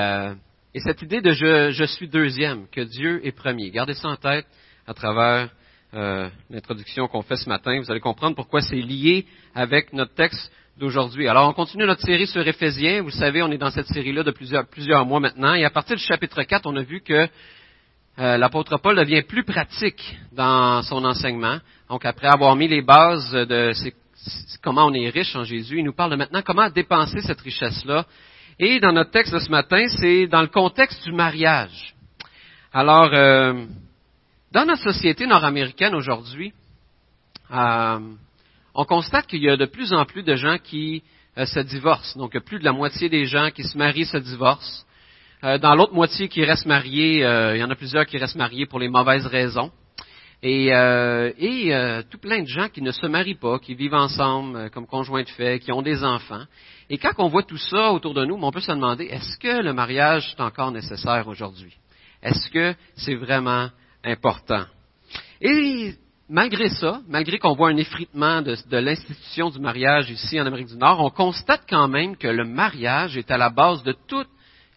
Euh, et cette idée de je, suis deuxième, que Dieu est premier. Gardez ça en tête à travers euh, l'introduction qu'on fait ce matin. Vous allez comprendre pourquoi c'est lié avec notre texte d'aujourd'hui. Alors, on continue notre série sur Éphésiens. Vous savez, on est dans cette série-là de plusieurs, plusieurs, mois maintenant. Et à partir du chapitre 4, on a vu que euh, l'apôtre Paul devient plus pratique dans son enseignement. Donc, après avoir mis les bases de comment on est riche en Jésus, il nous parle de maintenant comment dépenser cette richesse-là et dans notre texte de ce matin, c'est dans le contexte du mariage. Alors, euh, dans notre société nord-américaine aujourd'hui, euh, on constate qu'il y a de plus en plus de gens qui euh, se divorcent. Donc, plus de la moitié des gens qui se marient se divorcent. dans l'autre moitié qui restent mariés, il y en a plusieurs qui restent mariés pour les mauvaises raisons. Et, et tout plein de gens qui ne se marient pas, qui vivent ensemble comme conjoints de fait, qui ont des enfants. Et quand on voit tout ça autour de nous, on peut se demander, est-ce que le mariage est encore nécessaire aujourd'hui? Est-ce que c'est vraiment important? Et malgré ça, malgré qu'on voit un effritement de, de l'institution du mariage ici en Amérique du Nord, on constate quand même que le mariage est à la base de toutes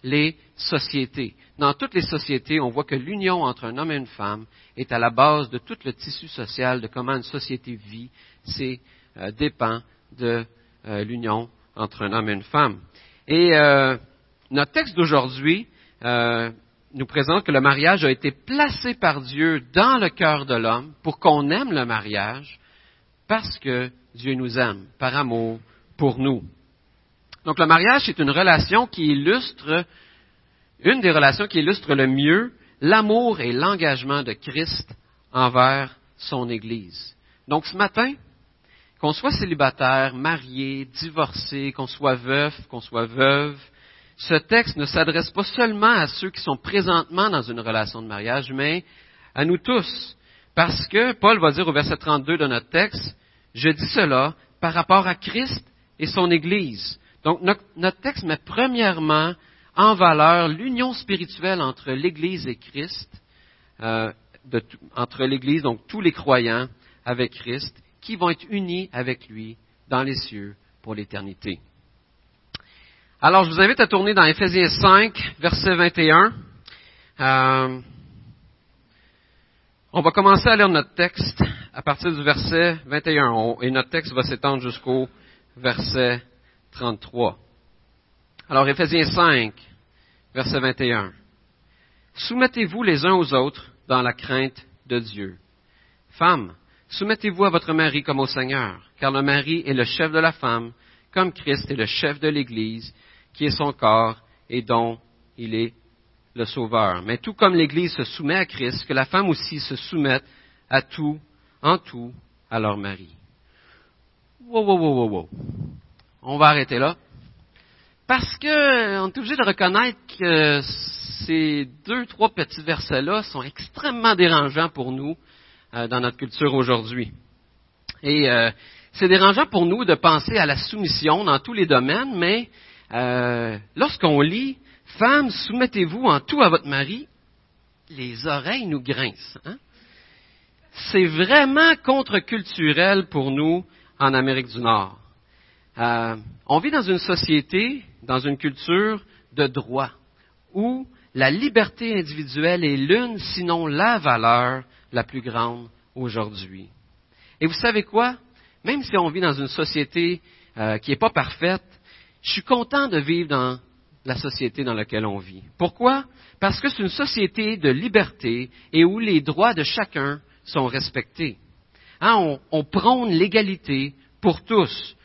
les sociétés. Dans toutes les sociétés, on voit que l'union entre un homme et une femme est à la base de tout le tissu social, de comment une société vit. C'est euh, dépend de euh, l'union entre un homme et une femme. Et euh, notre texte d'aujourd'hui euh, nous présente que le mariage a été placé par Dieu dans le cœur de l'homme pour qu'on aime le mariage parce que Dieu nous aime, par amour pour nous. Donc le mariage est une relation qui illustre, une des relations qui illustre le mieux l'amour et l'engagement de Christ envers son Église. Donc ce matin, qu'on soit célibataire, marié, divorcé, qu'on soit veuf, qu'on soit veuve, ce texte ne s'adresse pas seulement à ceux qui sont présentement dans une relation de mariage, mais à nous tous. Parce que Paul va dire au verset 32 de notre texte, je dis cela par rapport à Christ et son Église. Donc notre, texte met premièrement en valeur l'union spirituelle entre l'Église et Christ, euh, entre l'Église, donc tous les croyants avec Christ, qui vont être unis avec lui dans les cieux pour l'éternité. Alors, je vous invite à tourner dans Ephésiens 5, verset 21. Euh, on va commencer à lire notre texte à partir du verset 21 et notre texte va s'étendre jusqu'au verset 33. Alors, Ephésiens 5, verset 21. Soumettez-vous les uns aux autres dans la crainte de Dieu. Femmes, Soumettez-vous à votre mari comme au Seigneur, car le mari est le chef de la femme, comme Christ est le chef de l'Église, qui est son corps et dont il est le Sauveur. Mais tout comme l'Église se soumet à Christ, que la femme aussi se soumette à tout, en tout, à leur mari. Wow, wow, wow, wow, wow. On va arrêter là. Parce que on est obligé de reconnaître que ces deux, trois petits versets-là sont extrêmement dérangeants pour nous euh, dans notre culture aujourd'hui. Et euh, c'est dérangeant pour nous de penser à la soumission dans tous les domaines, mais euh, lorsqu'on lit Femmes, soumettez-vous en tout à votre mari, les oreilles nous grincent. Hein? C'est vraiment contre-culturel pour nous en Amérique du Nord. on vit dans une société, dans une culture de droit, où la liberté individuelle est l'une, sinon la valeur la plus grande aujourd'hui. Et vous savez quoi? Même si on vit dans une société euh, qui n'est pas parfaite, je suis content de vivre dans la société dans laquelle on vit. Pourquoi? Parce que c'est une société de liberté et où les droits de chacun sont respectés. Hein, on, prône l'égalité pour tous.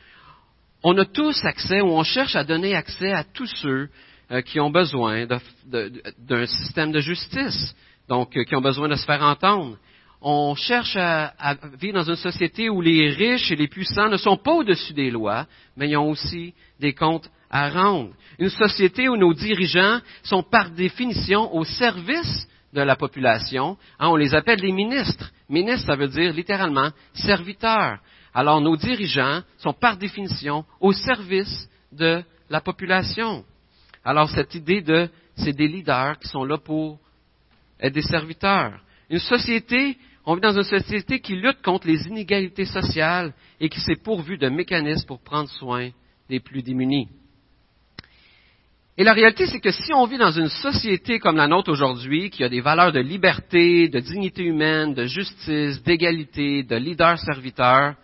On a tous accès ou on cherche à donner accès à tous ceux qui ont besoin d'un système de justice donc euh, qui ont besoin de se faire entendre. On cherche à, vivre dans une société où les riches et les puissants ne sont pas au-dessus des lois, mais ils ont aussi des comptes à rendre. Une société où nos dirigeants sont par définition au service de la population. Hein, on les appelle les ministres. Ministre, ça veut dire littéralement serviteur. Alors nos dirigeants sont par définition au service de la population. Alors cette idée de c'est des leaders qui sont là pour être des serviteurs. Une société, on vit dans une société qui lutte contre les inégalités sociales et qui s'est pourvue de mécanismes pour prendre soin des plus démunis. Et la réalité, c'est que si on vit dans une société comme la nôtre aujourd'hui, qui a des valeurs de liberté, de dignité humaine, de justice, d'égalité, de leader-serviteur,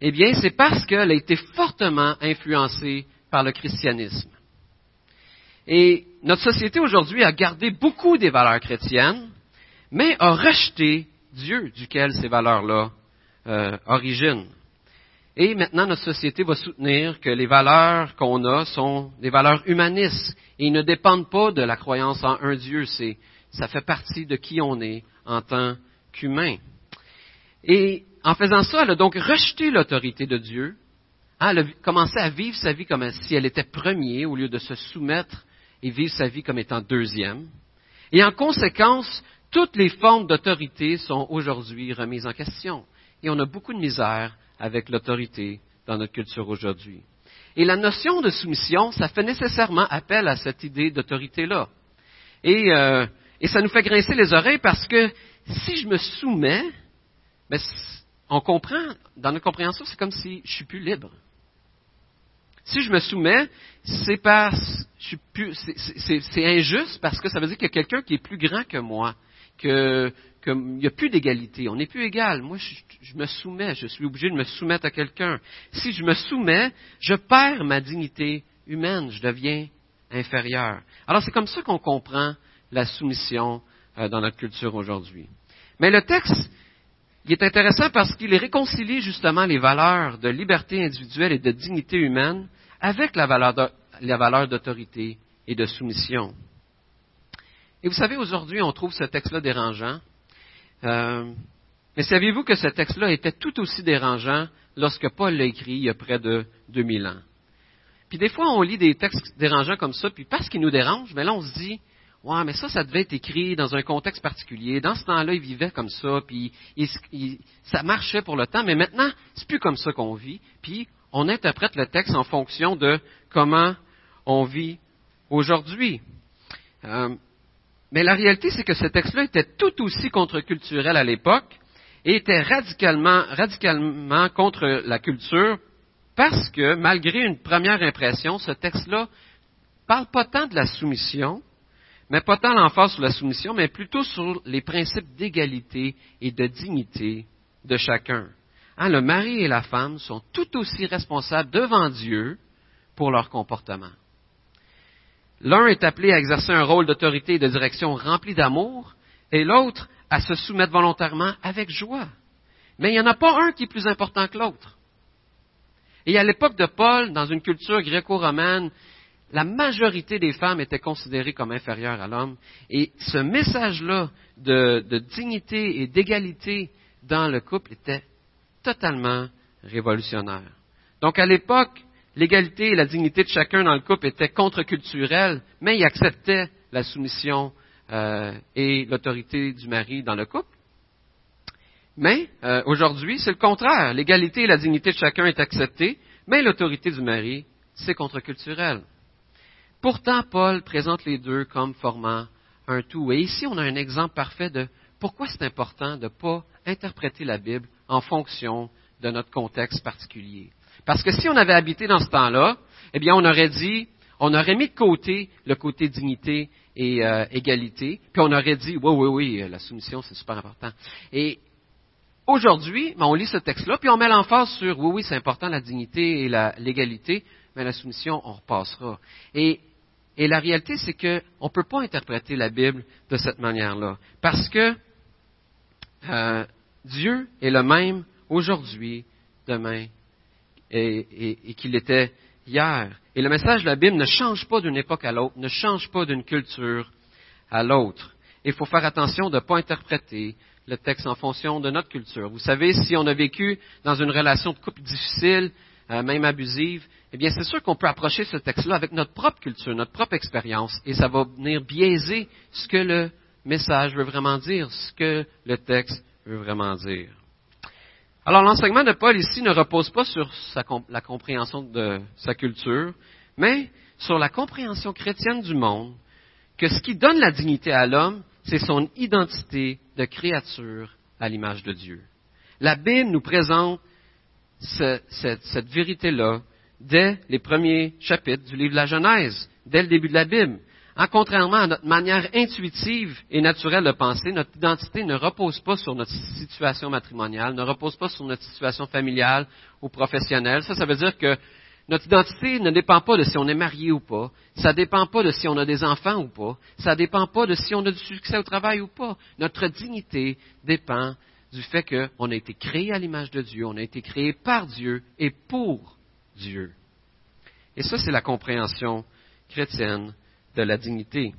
eh bien, c'est parce qu'elle a été fortement influencée par le christianisme. Et notre société aujourd'hui a gardé beaucoup des valeurs chrétiennes, mais a rejeté Dieu duquel ces valeurs-là euh, originent. Et maintenant, notre société va soutenir que les valeurs qu'on a sont des valeurs humanistes et ne dépendent pas de la croyance en un Dieu. C'est, ça fait partie de qui on est en tant qu'humain. Et en faisant ça, elle a donc rejeté l'autorité de Dieu. Elle a commencé à vivre sa vie comme si elle était première au lieu de se soumettre et vivre sa vie comme étant deuxième. Et en conséquence, toutes les formes d'autorité sont aujourd'hui remises en question. Et on a beaucoup de misère avec l'autorité dans notre culture aujourd'hui. Et la notion de soumission, ça fait nécessairement appel à cette idée d'autorité-là. Et, euh, et, ça nous fait grincer les oreilles parce que si je me soumets, ben, on comprend, dans notre compréhension, c'est comme si je suis plus libre. Si je me soumets, c'est parce, c'est injuste parce que ça veut dire qu'il y a quelqu'un qui est plus grand que moi, qu'il n'y a plus d'égalité, on n'est plus égal. Moi, je, me soumets, je suis obligé de me soumettre à quelqu'un. Si je me soumets, je perds ma dignité humaine, je deviens inférieur. Alors c'est comme ça qu'on comprend la soumission euh, dans notre culture aujourd'hui. Mais le texte, il est intéressant parce qu'il réconcilie justement les valeurs de liberté individuelle et de dignité humaine avec la valeur d'autorité et de soumission. Et vous savez, aujourd'hui, on trouve ce texte-là dérangeant. Euh, mais saviez-vous que ce texte-là était tout aussi dérangeant lorsque Paul l'a écrit il y a près de 2000 ans? Puis des fois, on lit des textes dérangeants comme ça, puis parce qu'ils nous dérangent, mais là, on se dit, ouais, mais ça, ça devait être écrit dans un contexte particulier. Dans ce temps-là, ils vivaient comme ça, puis ça marchait pour le temps, mais maintenant, c'est plus comme ça qu'on vit. Puis on interprète le texte en fonction de comment on vit aujourd'hui. Euh, mais la réalité, c'est que ce texte-là était tout aussi contre-culturel à l'époque et était radicalement, radicalement contre la culture parce que, malgré une première impression, ce texte-là parle pas tant de la soumission, mais pas tant l'emphase sur la soumission, mais plutôt sur les principes d'égalité et de dignité de chacun. Hein, le mari et la femme sont tout aussi responsables devant Dieu pour leur comportement. L'un est appelé à exercer un rôle d'autorité et de direction rempli d'amour, et l'autre à se soumettre volontairement avec joie. Mais il n'y en a pas un qui est plus important que l'autre. Et à l'époque de Paul, dans une culture gréco-romaine, la majorité des femmes étaient considérées comme inférieures à l'homme. Et ce message-là de, de, dignité et d'égalité dans le couple était totalement révolutionnaire. Donc à l'époque, l'égalité et la dignité de chacun dans le couple étaient contre-culturelles, mais il acceptait la soumission euh, et l'autorité du mari dans le couple. Mais euh, aujourd'hui, c'est le contraire. L'égalité et la dignité de chacun est acceptée, mais l'autorité du mari, c'est contre-culturel. Pourtant, Paul présente les deux comme formant un tout. Et ici, on a un exemple parfait de pourquoi c'est important de ne pas interpréter la Bible en fonction de notre contexte particulier. Parce que si on avait habité dans ce temps-là, eh bien, on aurait dit, on aurait mis de côté le côté dignité et euh, égalité, puis on aurait dit, oui, oui, oui, la soumission, c'est super important. Et aujourd'hui, ben, on lit ce texte-là, puis on met l'emphase sur, oui, oui, c'est important la dignité et l'égalité, mais la soumission, on repassera. Et, et la réalité, c'est qu'on ne peut pas interpréter la Bible de cette manière-là, parce que euh, Dieu est le même aujourd'hui, demain et, qu'il était hier. Et le message de la Bible ne change pas d'une époque à l'autre, ne change pas d'une culture à l'autre. Il faut faire attention de ne pas interpréter le texte en fonction de notre culture. Vous savez, si on a vécu dans une relation de couple difficile, euh, même abusive, eh bien, c'est sûr qu'on peut approcher ce texte-là avec notre propre culture, notre propre expérience, et ça va venir biaiser ce que le message veut vraiment dire, ce que le texte veut vraiment dire. Alors l'enseignement de Paul ici ne repose pas sur la compréhension de sa culture, mais sur la compréhension chrétienne du monde, que ce qui donne la dignité à l'homme, c'est son identité de créature à l'image de Dieu. La Bible nous présente cette, vérité-là dès les premiers chapitres du livre de la Genèse. dès le début de la Bible. En contrairement à notre manière intuitive et naturelle de penser, notre identité ne repose pas sur notre situation matrimoniale, ne repose pas sur notre situation familiale ou professionnelle. Ça, ça veut dire que notre identité ne dépend pas de si on est marié ou pas. Ça dépend pas de si on a des enfants ou pas. Ça dépend pas de si on a du succès au travail ou pas. Notre dignité dépend du fait qu'on a été créé à l'image de Dieu, on a été créé par Dieu et pour Dieu. Et ça, c'est la compréhension chrétienne de la dignité.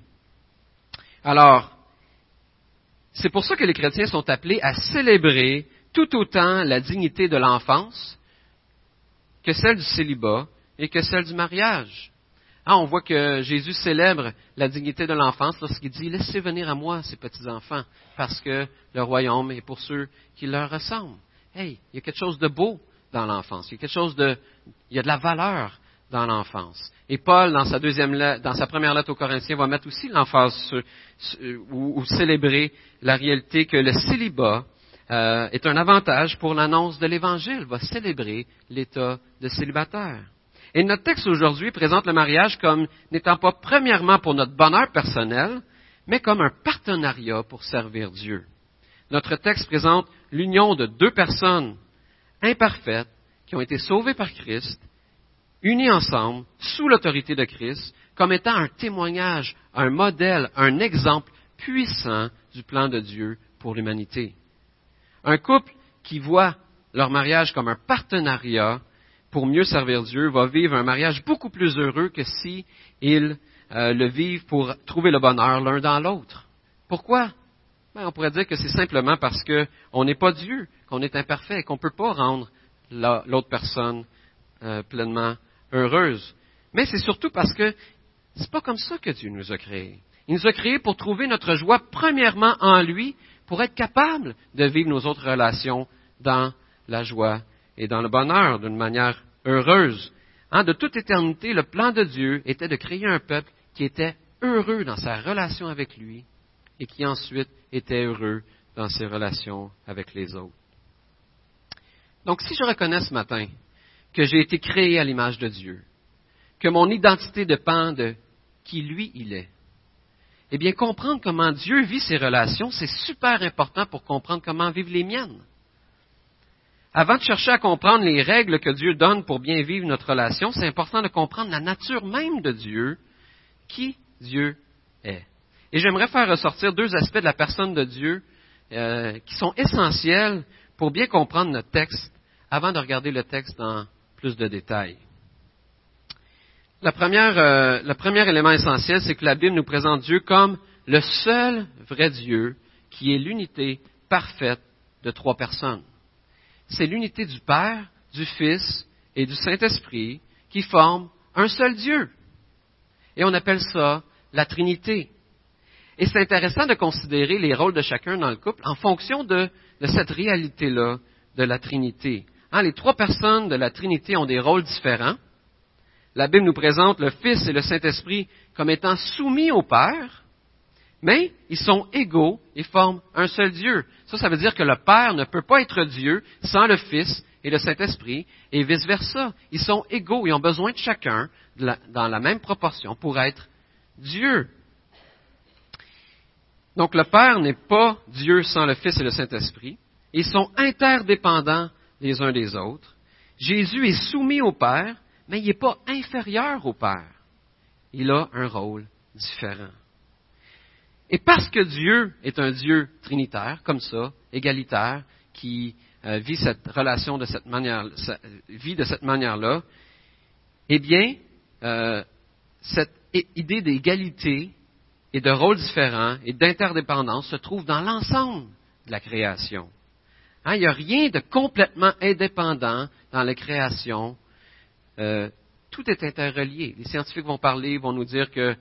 Alors, c'est pour ça que les chrétiens sont appelés à célébrer tout autant la dignité de l'enfance que celle du célibat et que celle du mariage. Ah, on voit que Jésus célèbre la dignité de l'enfance lorsqu'il dit Laissez venir à moi ces petits-enfants, parce que le royaume est pour ceux qui leur ressemblent. Hey, il y a quelque chose de beau dans l'enfance. Il y a quelque chose de. Il y a de la valeur dans l'enfance. Et Paul, dans sa, deuxième dans sa première lettre aux Corinthiens, va mettre aussi l'emphase ou, ou, célébrer la réalité que le célibat euh, est un avantage pour l'annonce de l'Évangile, va célébrer l'état de célibataire. Et notre texte aujourd'hui présente le mariage comme n'étant pas premièrement pour notre bonheur personnel, mais comme un partenariat pour servir Dieu. Notre texte présente l'union de deux personnes imparfaites qui ont été sauvées par Christ, unies ensemble, sous l'autorité de Christ, comme étant un témoignage, un modèle, un exemple puissant du plan de Dieu pour l'humanité. Un couple qui voit leur mariage comme un partenariat pour mieux servir Dieu va vivre un mariage beaucoup plus heureux que si ils euh, le vivent pour trouver le bonheur l'un dans l'autre. Pourquoi? Ben, On pourrait dire que c'est simplement parce qu'on n'est pas Dieu, qu'on est imparfait qu'on ne peut pas rendre l'autre personne euh, pleinement heureuse. Mais c'est surtout parce que c'est pas comme ça que Dieu nous a créés. Il nous a créés pour trouver notre joie premièrement en lui, pour être capable de vivre nos autres relations dans la joie et dans le bonheur d'une manière heureuse. Hein, de toute éternité, le plan de Dieu était de créer un peuple qui était heureux dans sa relation avec lui et qui ensuite était heureux dans ses relations avec les autres. Donc si je reconnais ce matin que j'ai été créé à l'image de Dieu, que mon identité dépend de qui lui il est, eh bien, comprendre comment Dieu vit ses relations, c'est super important pour comprendre comment vivent les miennes. Avant de chercher à comprendre les règles que Dieu donne pour bien vivre notre relation, c'est important de comprendre la nature même de Dieu, qui Dieu. Et j'aimerais faire ressortir deux aspects de la personne de Dieu euh, qui sont essentiels pour bien comprendre notre texte avant de regarder le texte dans plus de détails. La première, euh, le premier élément essentiel, c'est que la Bible nous présente Dieu comme le seul vrai Dieu qui est l'unité parfaite de trois personnes. C'est l'unité du Père, du Fils et du Saint-Esprit qui forment un seul Dieu. Et on appelle ça la Trinité. Et c'est intéressant de considérer les rôles de chacun dans le couple en fonction de, cette réalité-là de la Trinité. Hein, les trois personnes de la Trinité ont des rôles différents la Bible nous présente le Fils et le Saint-Esprit comme étant soumis au Père, mais ils sont égaux et forment un seul Dieu. Ça, ça veut dire que le Père ne peut pas être Dieu sans le Fils et le Saint-Esprit, et vice-versa. Ils sont égaux et ont besoin de chacun dans la même proportion pour être Dieu. Donc le Père n'est pas Dieu sans le Fils et le Saint-Esprit. Ils sont interdépendants les uns des autres. Jésus est soumis au Père, mais il n'est pas inférieur au Père. Il a un rôle différent. Et parce que Dieu est un Dieu trinitaire, comme ça, égalitaire, qui euh, vit cette relation de cette manière, vit de cette manière-là, eh bien, euh, cette idée d'égalité et de rôle différent et d'interdépendance se trouve dans l'ensemble de la création. Hein, il n'y a rien de complètement indépendant dans la création euh, tout est interrelié. Les scientifiques vont parler, vont nous dire que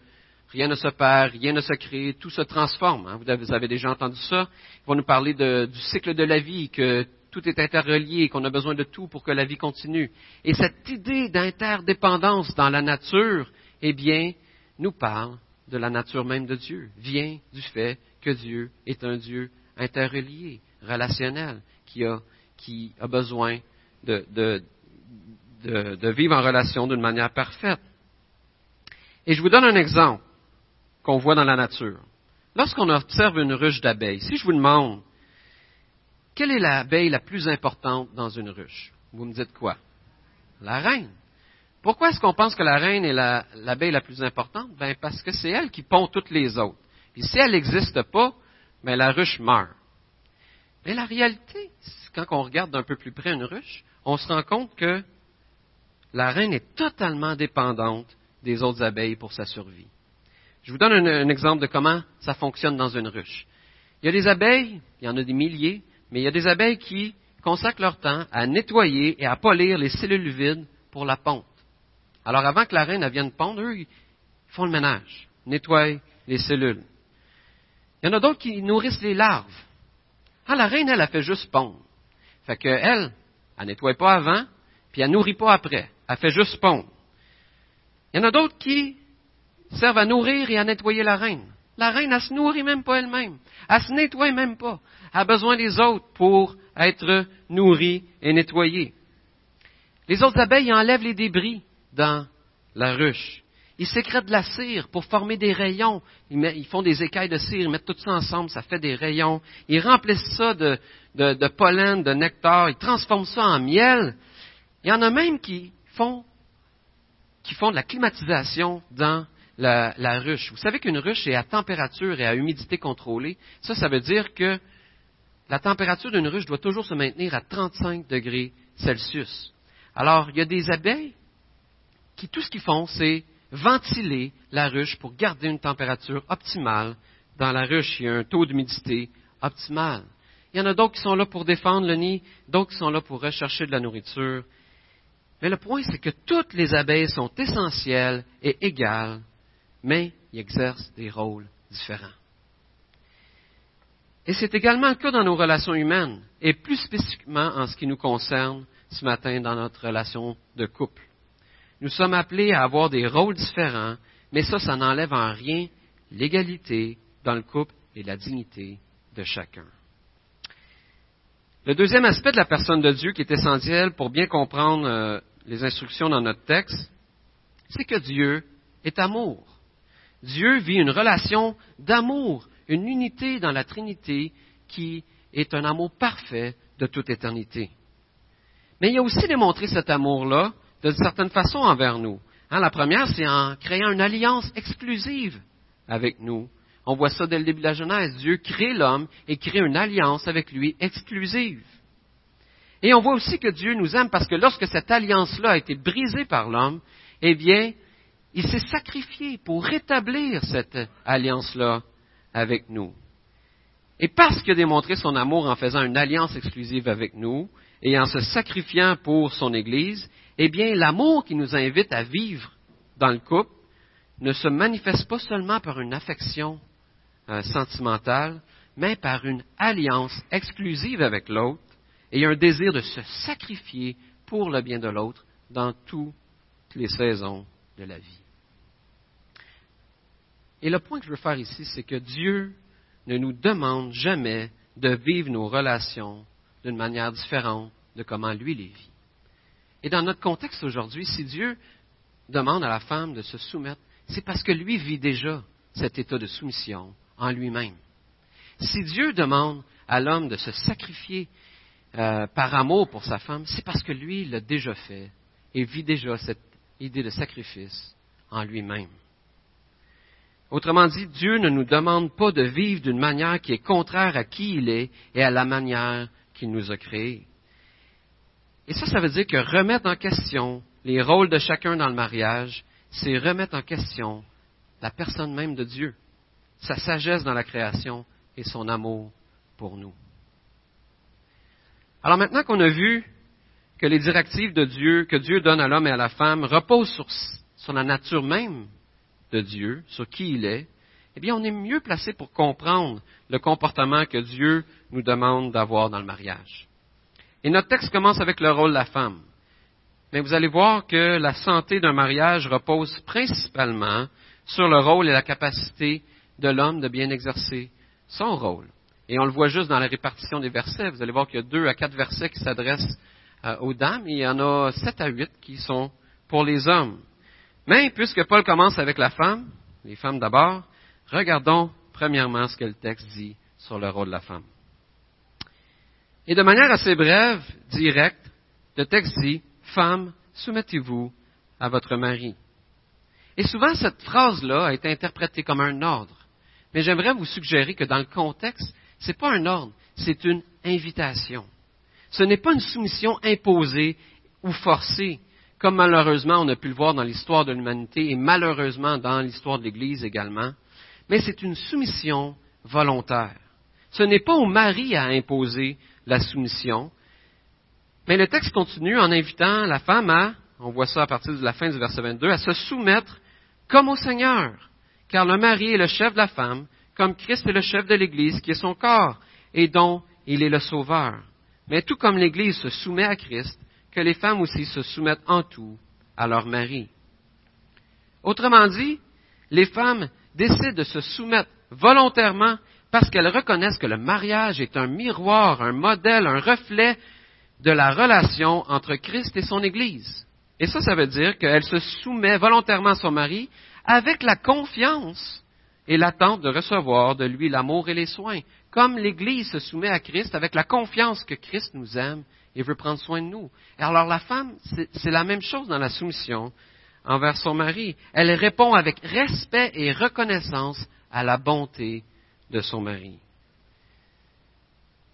rien ne se perd, rien ne se crée, tout se transforme. Hein. Vous, avez, déjà entendu ça. Ils vont nous parler du cycle de la vie, que tout est interrelié, qu'on a besoin de tout pour que la vie continue. Et cette idée d'interdépendance dans la nature, eh bien, nous parle de la nature même de Dieu, vient du fait que Dieu est un Dieu interrelié, relationnel, qui a, besoin de, de, de, vivre en relation d'une manière parfaite. Et je vous donne un exemple qu'on voit dans la nature. Lorsqu'on observe une ruche d'abeilles, si je vous demande quelle est l'abeille la plus importante dans une ruche, vous me dites quoi? La reine. Pourquoi est-ce qu'on pense que la reine est l'abeille la, plus importante? Ben, parce que c'est elle qui pond toutes les autres. Et si elle n'existe pas, ben, la ruche meurt. Mais la réalité, quand on regarde d'un peu plus près une ruche, on se rend compte que la reine est totalement dépendante des autres abeilles pour sa survie. Je vous donne un, exemple de comment ça fonctionne dans une ruche. Il y a des abeilles, il y en a des milliers, mais il y a des abeilles qui consacrent leur temps à nettoyer et à polir les cellules vides pour la ponte. Alors avant que la reine vienne pondre, eux, ils font le ménage, nettoient les cellules. Il y en a d'autres qui nourrissent les larves. Ah, la reine, elle, a fait juste pondre. Fait qu'elle, elle nettoie pas avant, puis elle nourrit pas après. Elle fait juste pondre. Il y en a d'autres qui servent à nourrir et à nettoyer la reine. La reine, elle se nourrit même pas elle-même. Elle se nettoie même pas. Elle a besoin des autres pour être nourrie et nettoyée. Les autres abeilles enlèvent les débris dans la ruche. Ils sécrètent de la cire pour former des rayons. Ils, font des écailles de cire, ils mettent tout ça ensemble, ça fait des rayons. Ils remplissent ça de, pollen, de nectar, ils transforment ça en miel. Il y en a même qui font, qui font de la climatisation dans la, la ruche. Vous savez qu'une ruche est à température et à humidité contrôlée. Ça, ça veut dire que la température d'une ruche doit toujours se maintenir à 35 degrés Celsius. Alors, il y a des abeilles qui, tout ce qu'ils font, c'est ventiler la ruche pour garder une température optimale. Dans la ruche, il y a un taux d'humidité optimal. Il y en a d'autres qui sont là pour défendre le nid, d'autres qui sont là pour rechercher de la nourriture. Mais le point, c'est que toutes les abeilles sont essentielles et égales, mais ils exercent des rôles différents. Et c'est également le cas dans nos relations humaines, et plus spécifiquement en ce qui nous concerne ce matin dans notre relation de couple. Nous sommes appelés à avoir des rôles différents, mais ça, ça n'enlève en rien l'égalité dans le couple et la dignité de chacun. Le deuxième aspect de la personne de Dieu qui est essentiel pour bien comprendre euh, les instructions dans notre texte, c'est que Dieu est amour. Dieu vit une relation d'amour, une unité dans la Trinité qui est un amour parfait de toute éternité. Mais il a aussi démontré cet amour-là de certaine façon envers nous. Hein, la première, c'est en créant une alliance exclusive avec nous. On voit ça dès le début de la Genèse. Dieu crée l'homme et crée une alliance avec lui exclusive. Et on voit aussi que Dieu nous aime parce que lorsque cette alliance-là a été brisée par l'homme, eh bien, il s'est sacrifié pour rétablir cette alliance-là avec nous. Et parce qu'il a démontré son amour en faisant une alliance exclusive avec nous et en se sacrifiant pour son Église, eh bien, l'amour qui nous invite à vivre dans le couple ne se manifeste pas seulement par une affection euh, sentimentale, mais par une alliance exclusive avec l'autre et un désir de se sacrifier pour le bien de l'autre dans toutes les saisons de la vie. Et le point que je veux faire ici, c'est que Dieu ne nous demande jamais de vivre nos relations d'une manière différente de comment lui les vit. Et dans notre contexte aujourd'hui, si Dieu demande à la femme de se soumettre, c'est parce que lui vit déjà cet état de soumission en lui-même. Si Dieu demande à l'homme de se sacrifier euh, par amour pour sa femme, c'est parce que lui l'a déjà fait et vit déjà cette idée de sacrifice en lui-même. Autrement dit, Dieu ne nous demande pas de vivre d'une manière qui est contraire à qui il est et à la manière qu'il nous a créés. Et ça, ça veut dire que remettre en question les rôles de chacun dans le mariage, c'est remettre en question la personne même de Dieu, sa sagesse dans la création et son amour pour nous. Alors maintenant qu'on a vu que les directives de Dieu, que Dieu donne à l'homme et à la femme, reposent sur, sur la nature même de Dieu, sur qui il est, eh bien, on est mieux placé pour comprendre le comportement que Dieu nous demande d'avoir dans le mariage. Et notre texte commence avec le rôle de la femme. Mais vous allez voir que la santé d'un mariage repose principalement sur le rôle et la capacité de l'homme de bien exercer son rôle. Et on le voit juste dans la répartition des versets. Vous allez voir qu'il y a deux à quatre versets qui s'adressent euh, aux dames et il y en a sept à huit qui sont pour les hommes. Mais puisque Paul commence avec la femme, les femmes d'abord, regardons premièrement ce que le texte dit sur le rôle de la femme. Et de manière assez brève, directe, le texte dit, Femme, soumettez-vous à votre mari. Et souvent, cette phrase-là a été interprétée comme un ordre. Mais j'aimerais vous suggérer que dans le contexte, ce n'est pas un ordre, c'est une invitation. Ce n'est pas une soumission imposée ou forcée, comme malheureusement on a pu le voir dans l'histoire de l'humanité et malheureusement dans l'histoire de l'Église également, mais c'est une soumission volontaire. Ce n'est pas au mari à imposer la soumission, mais le texte continue en invitant la femme à, on voit ça à partir de la fin du verset 22, à se soumettre comme au Seigneur, car le mari est le chef de la femme, comme Christ est le chef de l'Église, qui est son corps, et dont il est le sauveur. Mais tout comme l'Église se soumet à Christ, que les femmes aussi se soumettent en tout à leur mari. Autrement dit, les femmes décident de se soumettre volontairement parce qu'elles reconnaissent que le mariage est un miroir, un modèle, un reflet de la relation entre Christ et son Église. Et ça, ça veut dire qu'elle se soumet volontairement à son mari avec la confiance et l'attente de recevoir de lui l'amour et les soins, comme l'Église se soumet à Christ avec la confiance que Christ nous aime et veut prendre soin de nous. alors la femme, c'est la même chose dans la soumission envers son mari. Elle répond avec respect et reconnaissance à la bonté de son mari.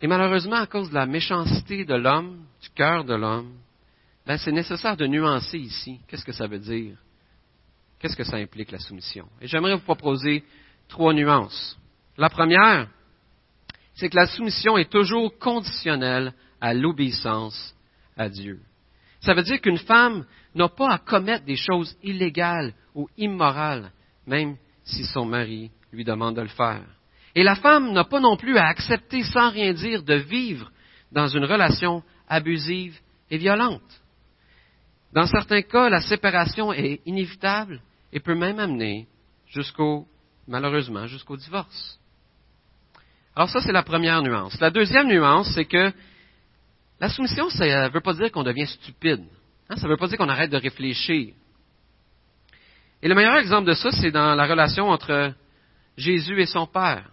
Et malheureusement, à cause de la méchanceté de l'homme, du cœur de l'homme, ben c'est nécessaire de nuancer ici. Qu'est-ce que ça veut dire? Qu'est-ce que ça implique la soumission? Et j'aimerais vous proposer trois nuances. La première, c'est que la soumission est toujours conditionnelle à l'obéissance à Dieu. Ça veut dire qu'une femme n'a pas à commettre des choses illégales ou immorales, même si son mari lui demande de le faire. Et la femme n'a pas non plus à accepter sans rien dire de vivre dans une relation abusive et violente. Dans certains cas, la séparation est inévitable et peut même amener jusqu'au, malheureusement, jusqu'au divorce. Alors ça, c'est la première nuance. La deuxième nuance, c'est que la soumission, ça ne veut pas dire qu'on devient stupide. Hein, ça ne veut pas dire qu'on arrête de réfléchir. Et le meilleur exemple de ça, c'est dans la relation entre Jésus et son Père.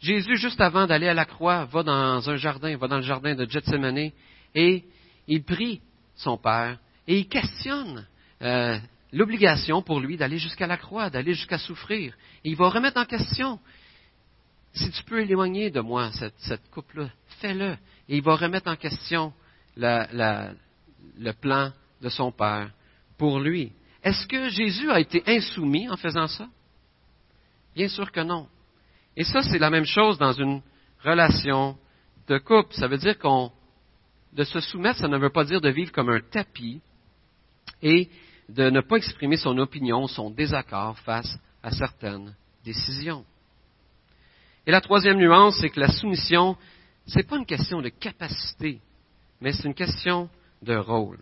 Jésus, juste avant d'aller à la croix, va dans un jardin, va dans le jardin de Gethsemane, et il prie son Père, et il questionne euh, l'obligation pour lui d'aller jusqu'à la croix, d'aller jusqu'à souffrir. Et il va remettre en question, si tu peux éloigner de moi cette, cette coupe-là, fais-le. Et il va remettre en question le plan de son Père pour lui. Est-ce que Jésus a été insoumis en faisant ça? Bien sûr que non. Et ça, c'est la même chose dans une relation de couple. Ça veut dire qu'on, de se soumettre, ça ne veut pas dire de vivre comme un tapis et de ne pas exprimer son opinion, son désaccord face à certaines décisions. Et la troisième nuance, c'est que la soumission, ce n'est pas une question de capacité, mais c'est une question de rôle.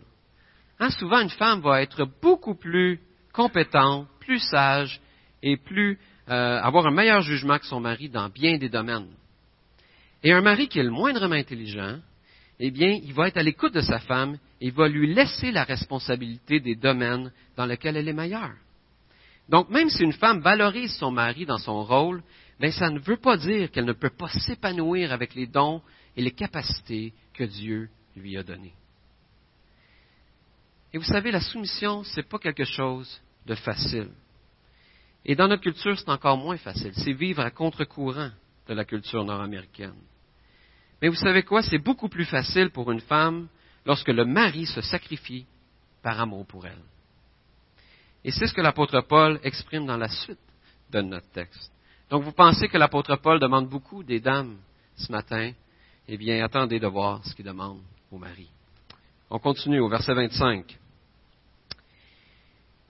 Hein, souvent, une femme va être beaucoup plus compétente, plus sage et plus euh, avoir un meilleur jugement que son mari dans bien des domaines. Et un mari qui est le moindrement intelligent, eh bien, il va être à l'écoute de sa femme et va lui laisser la responsabilité des domaines dans lesquels elle est meilleure. Donc, même si une femme valorise son mari dans son rôle, mais ça ne veut pas dire qu'elle ne peut pas s'épanouir avec les dons et les capacités que Dieu lui a donnés. Et vous savez, la soumission, ce n'est pas quelque chose de facile. Et dans notre culture, c'est encore moins facile. C'est vivre à contre-courant de la culture nord-américaine. Mais vous savez quoi? C'est beaucoup plus facile pour une femme lorsque le mari se sacrifie par amour pour elle. Et c'est ce que l'apôtre Paul exprime dans la suite de notre texte. Donc vous pensez que l'apôtre Paul demande beaucoup des dames ce matin? Eh bien, attendez de voir ce qu'il demande au mari. On continue au verset 25.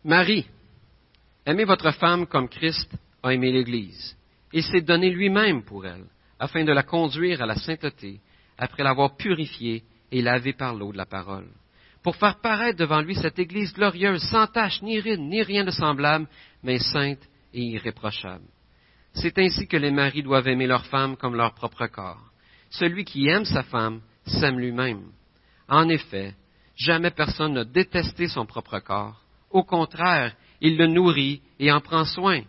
Marie, Aimez votre femme comme Christ a aimé l'Église, et s'est donné lui-même pour elle, afin de la conduire à la sainteté, après l'avoir purifiée et lavée par l'eau de la parole, pour faire paraître devant lui cette Église glorieuse, sans tache, ni ride, ni rien de semblable, mais sainte et irréprochable. C'est ainsi que les maris doivent aimer leur femme comme leur propre corps. Celui qui aime sa femme s'aime lui-même. En effet, jamais personne n'a détesté son propre corps. Au contraire, il le nourrit et en prend soin,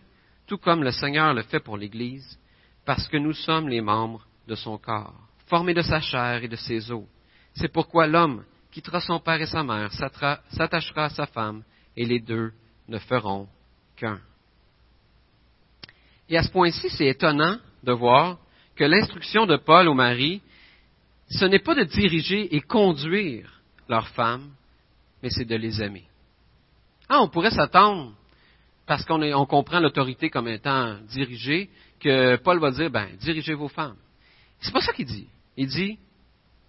tout comme le Seigneur le fait pour l'Église, parce que nous sommes les membres de son corps, formés de sa chair et de ses os. C'est pourquoi l'homme quittera son père et sa mère, s'attachera à sa femme, et les deux ne feront qu'un. Et à ce point-ci, c'est étonnant de voir que l'instruction de Paul au mari, ce n'est pas de diriger et conduire leurs femmes, mais c'est de les aimer. Ah, on pourrait s'attendre, parce qu'on on comprend l'autorité comme étant dirigée, que Paul va dire, ben, dirigez vos femmes. C'est pas ça qu'il dit. Il dit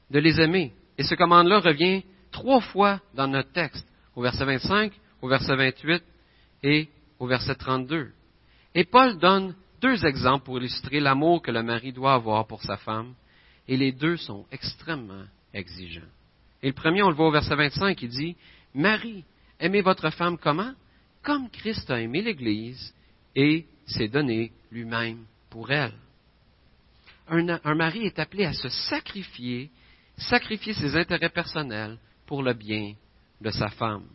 de les aimer. Et ce commande-là revient trois fois dans notre texte, au verset 25, au verset 28 et au verset 32. Et Paul donne deux exemples pour illustrer l'amour que le mari doit avoir pour sa femme, et les deux sont extrêmement exigeants. Et le premier, on le voit au verset 25, il dit, Marie, aimez votre femme comment? Comme Christ a aimé l'Église et s'est donné lui-même pour elle. Un, mari est appelé à se sacrifier, sacrifier ses intérêts personnels pour le bien de sa femme.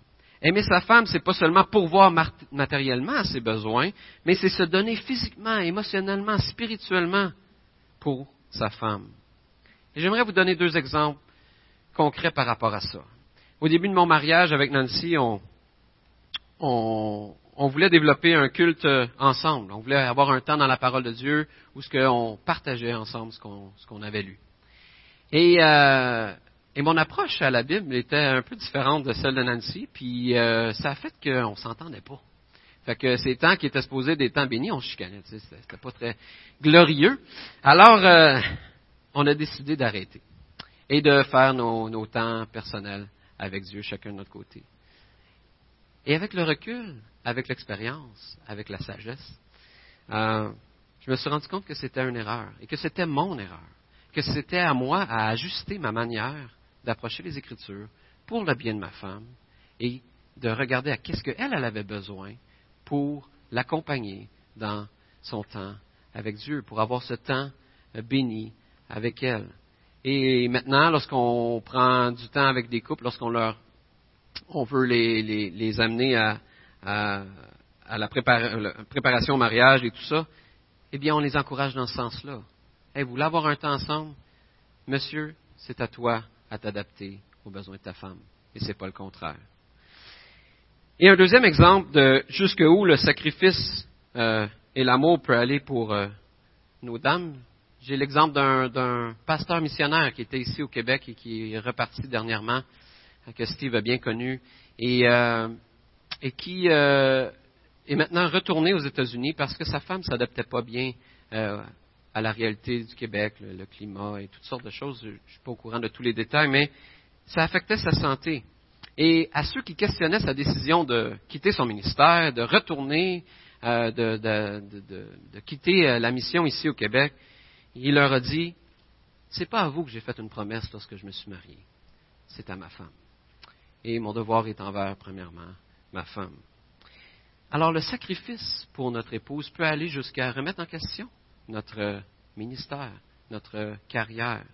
Aimer sa femme, c'est pas seulement pourvoir matériellement à ses besoins, mais c'est se donner physiquement, émotionnellement, spirituellement pour sa femme. J'aimerais vous donner deux exemples concrets par rapport à ça. Au début de mon mariage avec Nancy, on, on, voulait développer un culte ensemble. On voulait avoir un temps dans la parole de Dieu où ce qu'on partageait ensemble ce qu'on avait lu. Et euh, et mon approche à la Bible était un peu différente de celle de Nancy, puis euh, ça a fait qu'on s'entendait pas. Fait que ces temps qui étaient supposés des temps bénis, on chicanait, tu sais, c'était pas très glorieux. Alors, euh, on a décidé d'arrêter et de faire nos, nos, temps personnels avec Dieu, chacun de notre côté. Et avec le recul, avec l'expérience, avec la sagesse, euh, je me suis rendu compte que c'était une erreur et que c'était mon erreur, que c'était à moi à ajuster ma manière d'approcher les Écritures pour le bien de ma femme et de regarder à qu'est-ce qu'elle elle avait besoin pour l'accompagner dans son temps avec Dieu, pour avoir ce temps euh, béni avec elle. Et maintenant, lorsqu'on prend du temps avec des couples, lorsqu'on leur, on veut les, les, amener à, à, la, préparation au mariage et tout ça, eh bien, on les encourage dans ce sens-là. Hey, vous voulez avoir un temps ensemble? Monsieur, c'est à toi à t'adapter aux besoins de ta femme. Et ce n'est pas le contraire. Et un deuxième exemple de jusqu'où le sacrifice euh, et l'amour peut aller pour euh, nos dames. J'ai l'exemple d'un pasteur missionnaire qui était ici au Québec et qui est reparti dernièrement, que Steve a bien connu, et, euh, et qui est maintenant retourné aux États-Unis parce que sa femme ne s'adaptait pas bien à la réalité du Québec, le, climat et toutes sortes de choses. Je ne suis pas au courant de tous les détails, mais ça affectait sa santé. Et à ceux qui questionnaient sa décision de quitter son ministère, de retourner, euh, de, quitter euh, la mission ici au Québec, il leur a dit C'est pas à vous que j'ai fait une promesse lorsque je me suis marié, c'est à ma femme. Et mon devoir est envers, premièrement, ma femme. Alors le sacrifice pour notre épouse peut aller jusqu'à remettre en question notre ministère, notre carrière,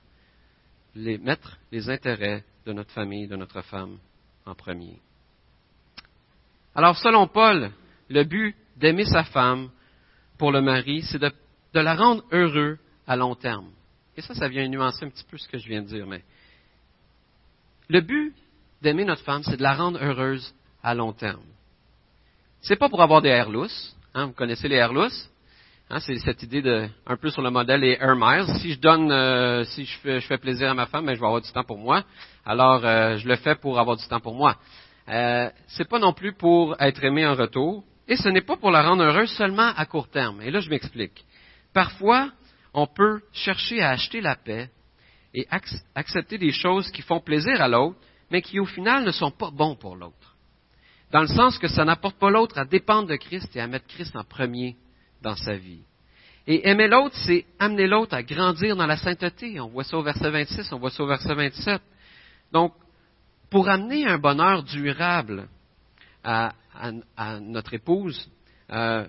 les, mettre les intérêts de notre famille, de notre femme en premier. Alors, selon Paul, le but d'aimer sa femme pour le mari, c'est de, la rendre heureux à long terme. Et ça, ça vient nuancer un petit peu ce que je viens de dire, mais le but d'aimer notre femme, c'est de la rendre heureuse à long terme. C'est pas pour avoir des airs lousses. Hein, vous connaissez les airs lousses? Hein, c'est cette idée de, un peu sur le modèle des Air Miles. Si je donne, euh, si je fais, je fais, plaisir à ma femme, ben, je vais avoir du temps pour moi. Alors, euh, je le fais pour avoir du temps pour moi. Euh, c'est pas non plus pour être aimé en retour, et ce n'est pas pour la rendre heureuse seulement à court terme. Et là, je m'explique. Parfois, on peut chercher à acheter la paix et accepter des choses qui font plaisir à l'autre, mais qui au final ne sont pas bons pour l'autre. Dans le sens que ça n'apporte pas l'autre à dépendre de Christ et à mettre Christ en premier dans sa vie. Et aimer l'autre, c'est amener l'autre à grandir dans la sainteté. On voit ça au verset 26, on voit ça au verset 27. Donc, pour amener un bonheur durable à, notre épouse, euh,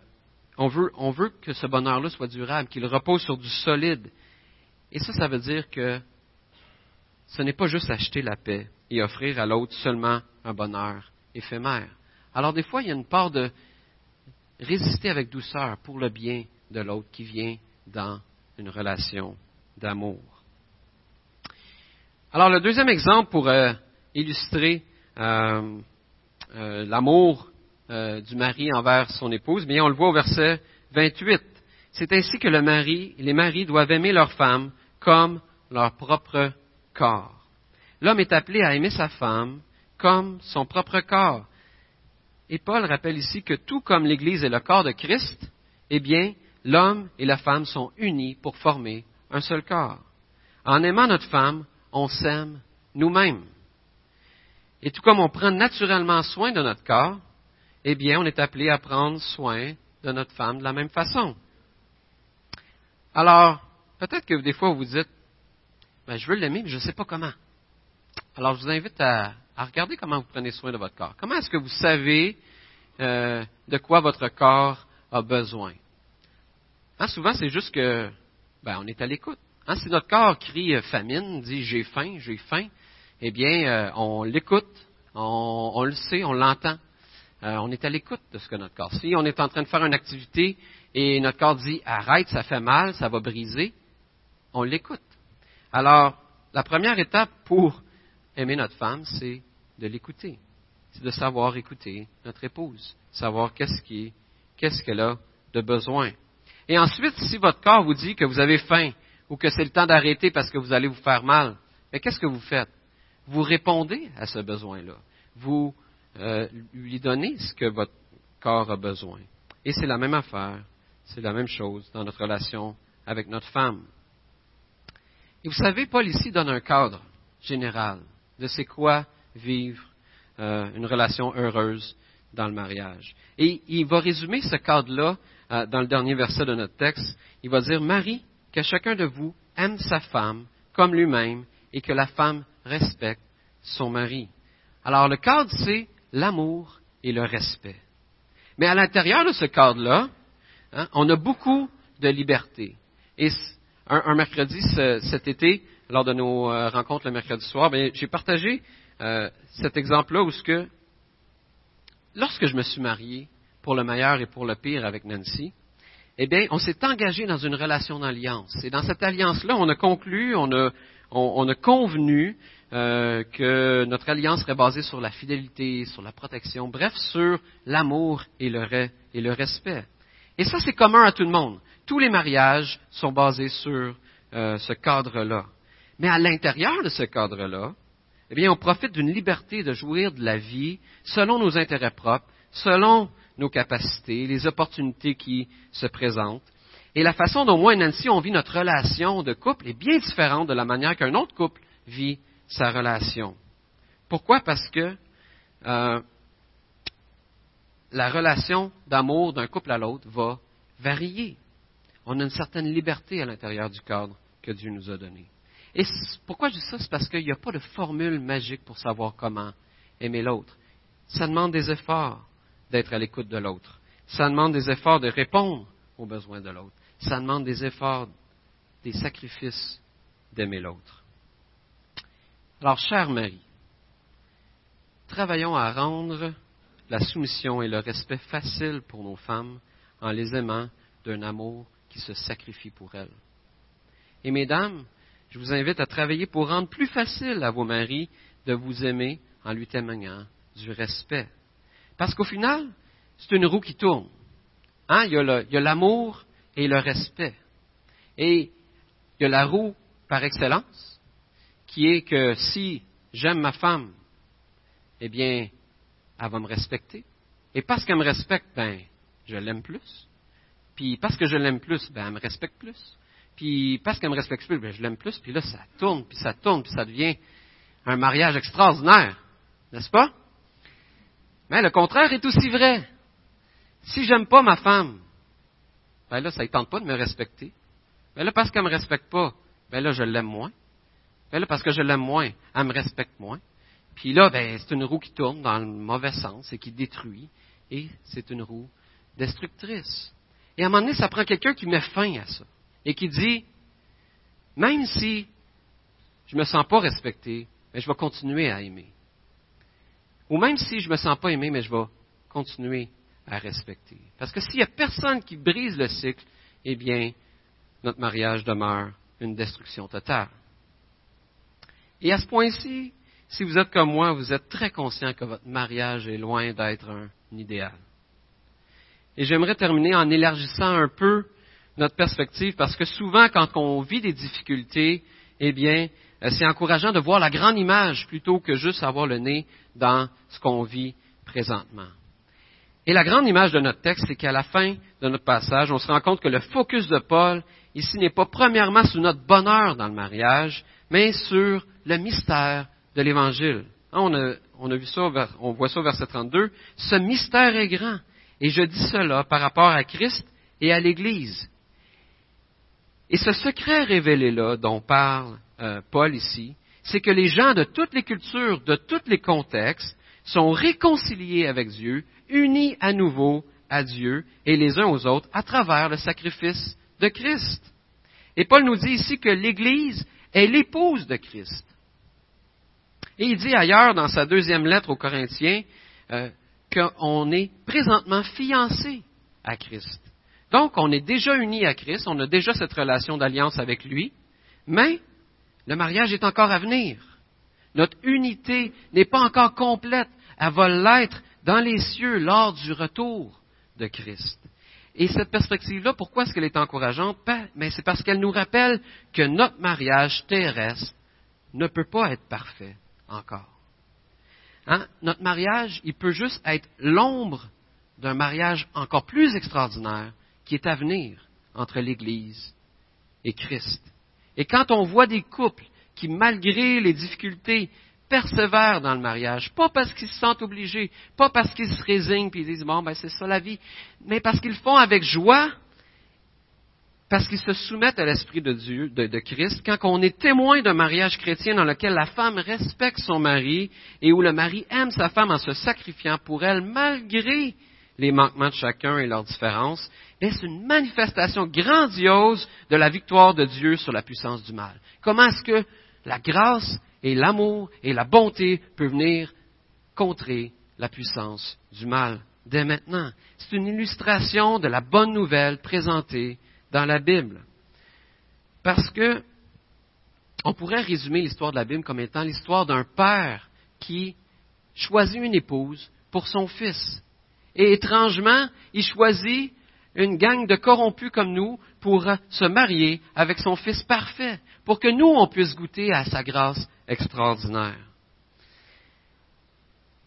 on, veut, on que ce bonheur-là soit durable, qu'il repose sur du solide. Et ça, ça veut dire que ce n'est pas juste acheter la paix et offrir à l'autre seulement un bonheur éphémère. Alors des fois, il y a une part de résister avec douceur pour le bien de l'autre qui vient dans une relation d'amour. Alors le deuxième exemple pour euh, illustrer euh, euh, l'amour du mari envers son épouse, bien on le voit au verset 28. C'est ainsi que le mari, les maris doivent aimer leur femme comme leur propre corps. L'homme est appelé à aimer sa femme comme son propre corps. Et Paul rappelle ici que tout comme l'Église est le corps de Christ, eh bien, l'homme et la femme sont unis pour former un seul corps. En aimant notre femme, on s'aime nous-mêmes. Et tout comme on prend naturellement soin de notre corps, eh bien, on est appelé à prendre soin de notre femme de la même façon. Alors, peut-être que des fois vous dites, ben, je veux l'aimer, mais je ne sais pas comment. Alors, je vous invite à, regarder comment vous prenez soin de votre corps. Comment est-ce que vous savez euh, de quoi votre corps a besoin? Hein, souvent, c'est juste que, ben, on est à l'écoute. Hein, si notre corps crie euh, famine, dit j'ai faim, j'ai faim, eh bien, euh, on l'écoute, on, le sait, on l'entend. On est à l'écoute de ce que notre corps. Si on est en train de faire une activité et notre corps dit arrête, ça fait mal, ça va briser, on l'écoute. Alors, la première étape pour aimer notre femme, c'est de l'écouter. C'est de savoir écouter notre épouse, savoir qu'est-ce qu'est-ce qu'elle a de besoin. Et ensuite, si votre corps vous dit que vous avez faim ou que c'est le temps d'arrêter parce que vous allez vous faire mal, mais qu'est-ce que vous faites? Vous répondez à ce besoin-là. Vous euh, lui donnez ce que votre corps a besoin. Et c'est la même affaire, c'est la même chose dans notre relation avec notre femme. Et vous savez, Paul ici donne un cadre général de c'est quoi vivre euh, une relation heureuse dans le mariage. Et il va résumer ce cadre-là euh, dans le dernier verset de notre texte. Il va dire, Marie, que chacun de vous aime sa femme comme lui-même et que la femme respecte son mari. Alors le cadre, c'est l'amour et le respect. Mais à l'intérieur de ce cadre-là, hein, on a beaucoup de liberté. Et un, mercredi cet été, lors de nos euh, rencontres le mercredi soir, j'ai partagé euh, cet exemple-là où ce que, lorsque je me suis marié, pour le meilleur et pour le pire avec Nancy, eh bien, on s'est engagé dans une relation d'alliance. Et dans cette alliance-là, on a conclu, on a, convenu euh, que notre alliance serait basée sur la fidélité, sur la protection, bref, sur l'amour et le respect. Et ça, c'est commun à tout le monde. Tous les mariages sont basés sur euh, ce cadre-là. Mais à l'intérieur de ce cadre-là, eh bien, on profite d'une liberté de jouir de la vie selon nos intérêts propres, selon nos capacités, les opportunités qui se présentent. Et la façon dont moi et Nancy on vit notre relation de couple est bien différente de la manière qu'un autre couple vit sa relation. Pourquoi? Parce que euh, la relation d'amour d'un couple à l'autre va varier. On a une certaine liberté à l'intérieur du cadre que Dieu nous a donné. Et pourquoi je dis ça? C'est parce qu'il n'y a pas de formule magique pour savoir comment aimer l'autre. Ça demande des efforts d'être à l'écoute de l'autre. Ça demande des efforts de répondre aux besoins de l'autre. Ça demande des efforts, des sacrifices d'aimer l'autre. Alors, chère Marie, travaillons à rendre la soumission et le respect facile pour nos femmes en les aimant d'un amour qui se sacrifie pour elles. Et mesdames, je vous invite à travailler pour rendre plus facile à vos maris de vous aimer en lui témoignant du respect. Parce qu'au final, c'est une roue qui tourne. Hein? Il y a l'amour et le respect. Et il y a la roue par excellence, qui est que si j'aime ma femme, eh bien, elle va me respecter. Et parce qu'elle me respecte, ben, je l'aime plus. Puis parce que je l'aime plus, ben, elle me respecte plus. Puis parce qu'elle me respecte plus, ben, je l'aime plus. Puis là, ça tourne, puis ça tourne, puis ça devient un mariage extraordinaire. N'est-ce pas? Mais le contraire est aussi vrai. Si j'aime pas ma femme, ben là, ça ne tente pas de me respecter. Ben là, parce qu'elle ne me respecte pas, ben là, je l'aime moins. Ben là, parce que je l'aime moins, elle me respecte moins. Puis là, ben, c'est une roue qui tourne dans le mauvais sens et qui détruit. Et c'est une roue destructrice. Et à un moment donné, ça prend quelqu'un qui met fin à ça. Et qui dit, même si je ne me sens pas respecté, ben, je vais continuer à aimer. Ou même si je ne me sens pas aimé, mais je vais continuer à respecter. Parce que s'il n'y a personne qui brise le cycle, eh bien, notre mariage demeure une destruction totale. Et à ce point-ci, si vous êtes comme moi, vous êtes très conscient que votre mariage est loin d'être un idéal. Et j'aimerais terminer en élargissant un peu notre perspective parce que souvent, quand on vit des difficultés, eh bien, c'est encourageant de voir la grande image plutôt que juste avoir le nez dans ce qu'on vit présentement. Et la grande image de notre texte, c'est qu'à la fin de notre passage, on se rend compte que le focus de Paul ici n'est pas premièrement sur notre bonheur dans le mariage, mais sur le mystère de l'Évangile. Hein, on a, on a vu ça, on voit ça au verset 32. Ce mystère est grand. Et je dis cela par rapport à Christ et à l'Église. Et ce secret révélé-là dont parle euh, Paul ici, c'est que les gens de toutes les cultures, de tous les contextes, sont réconciliés avec Dieu, unis à nouveau à Dieu et les uns aux autres à travers le sacrifice de Christ. Et Paul nous dit ici que l'Église est l'épouse de Christ. Et il dit ailleurs dans sa deuxième lettre aux Corinthiens euh, qu'on est présentement fiancé à Christ. Donc, on est déjà unis à Christ, on a déjà cette relation d'alliance avec lui, mais le mariage est encore à venir. Notre unité n'est pas encore complète. Elle va l'être dans les cieux lors du retour de Christ. Et cette perspective-là, pourquoi est-ce qu'elle est encourageante? Ben, c'est parce qu'elle nous rappelle que notre mariage terrestre ne peut pas être parfait encore. Hein? Notre mariage, il peut juste être l'ombre d'un mariage encore plus extraordinaire qui est à venir entre l'Église et Christ. Et quand on voit des couples qui, malgré les difficultés, persévèrent dans le mariage, pas parce qu'ils se sentent obligés, pas parce qu'ils se résignent et disent bon ben c'est ça la vie, mais parce qu'ils font avec joie, parce qu'ils se soumettent à l'esprit de Dieu, de, Christ, quand on est témoin d'un mariage chrétien dans lequel la femme respecte son mari et où le mari aime sa femme en se sacrifiant pour elle malgré les manquements de chacun et leurs différences, c'est une manifestation grandiose de la victoire de Dieu sur la puissance du mal. Comment est-ce que la grâce et l'amour et la bonté peuvent venir contrer la puissance du mal dès maintenant? C'est une illustration de la bonne nouvelle présentée dans la Bible. Parce que on pourrait résumer l'histoire de la Bible comme étant l'histoire d'un père qui choisit une épouse pour son fils. Et étrangement, il choisit une gang de corrompus comme nous pour se marier avec son fils parfait, pour que nous, on puisse goûter à sa grâce extraordinaire.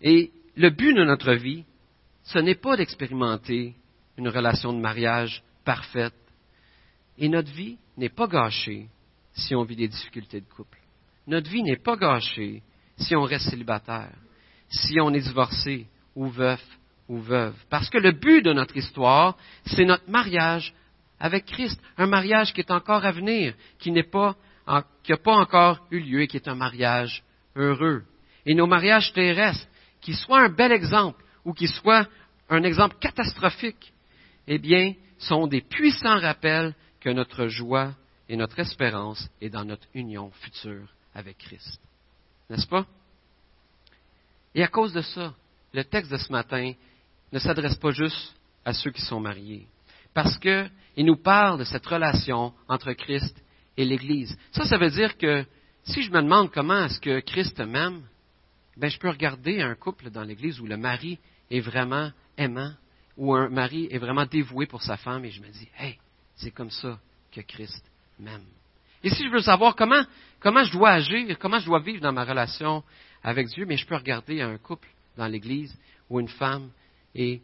Et le but de notre vie, ce n'est pas d'expérimenter une relation de mariage parfaite, et notre vie n'est pas gâchée si on vit des difficultés de couple. Notre vie n'est pas gâchée si on reste célibataire, si on est divorcé ou veuf ou veuve. Parce que le but de notre histoire, c'est notre mariage avec Christ. Un mariage qui est encore à venir, qui n'est pas, qui n'a pas encore eu lieu et qui est un mariage heureux. Et nos mariages terrestres, qui soient un bel exemple ou qui soient un exemple catastrophique, eh bien, sont des puissants rappels que notre joie et notre espérance est dans notre union future avec Christ. N'est-ce pas? Et à cause de ça, le texte de ce matin ne s'adresse pas juste à ceux qui sont mariés, parce qu'il nous parle de cette relation entre Christ et l'Église. Ça, ça veut dire que si je me demande comment est-ce que Christ m'aime, ben, je peux regarder un couple dans l'Église où le mari est vraiment aimant, où un mari est vraiment dévoué pour sa femme, et je me dis, hey, c'est comme ça que Christ m'aime. Et si je veux savoir comment, comment je dois agir, comment je dois vivre dans ma relation avec Dieu, mais je peux regarder un couple dans l'Église où une femme est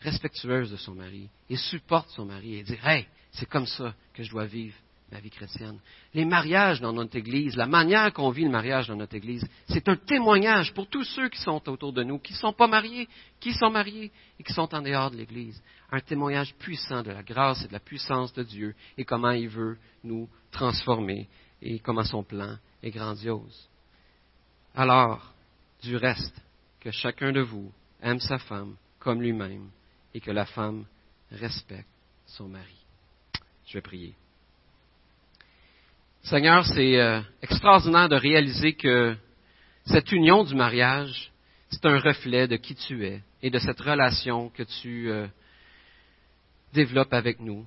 respectueuse de son mari et supporte son mari et dire, hey, c'est comme ça que je dois vivre ma vie chrétienne. Les mariages dans notre Église, la manière qu'on vit le mariage dans notre Église, c'est un témoignage pour tous ceux qui sont autour de nous, qui ne sont pas mariés, qui sont mariés et qui sont en dehors de l'Église. Un témoignage puissant de la grâce et de la puissance de Dieu et comment il veut nous transformer et comment son plan est grandiose. Alors, du reste, que chacun de vous aime sa femme comme lui-même et que la femme respecte son mari. Je vais prier. Seigneur, c'est euh, extraordinaire de réaliser que cette union du mariage, c'est un reflet de qui tu es et de cette relation que tu euh, développes avec nous.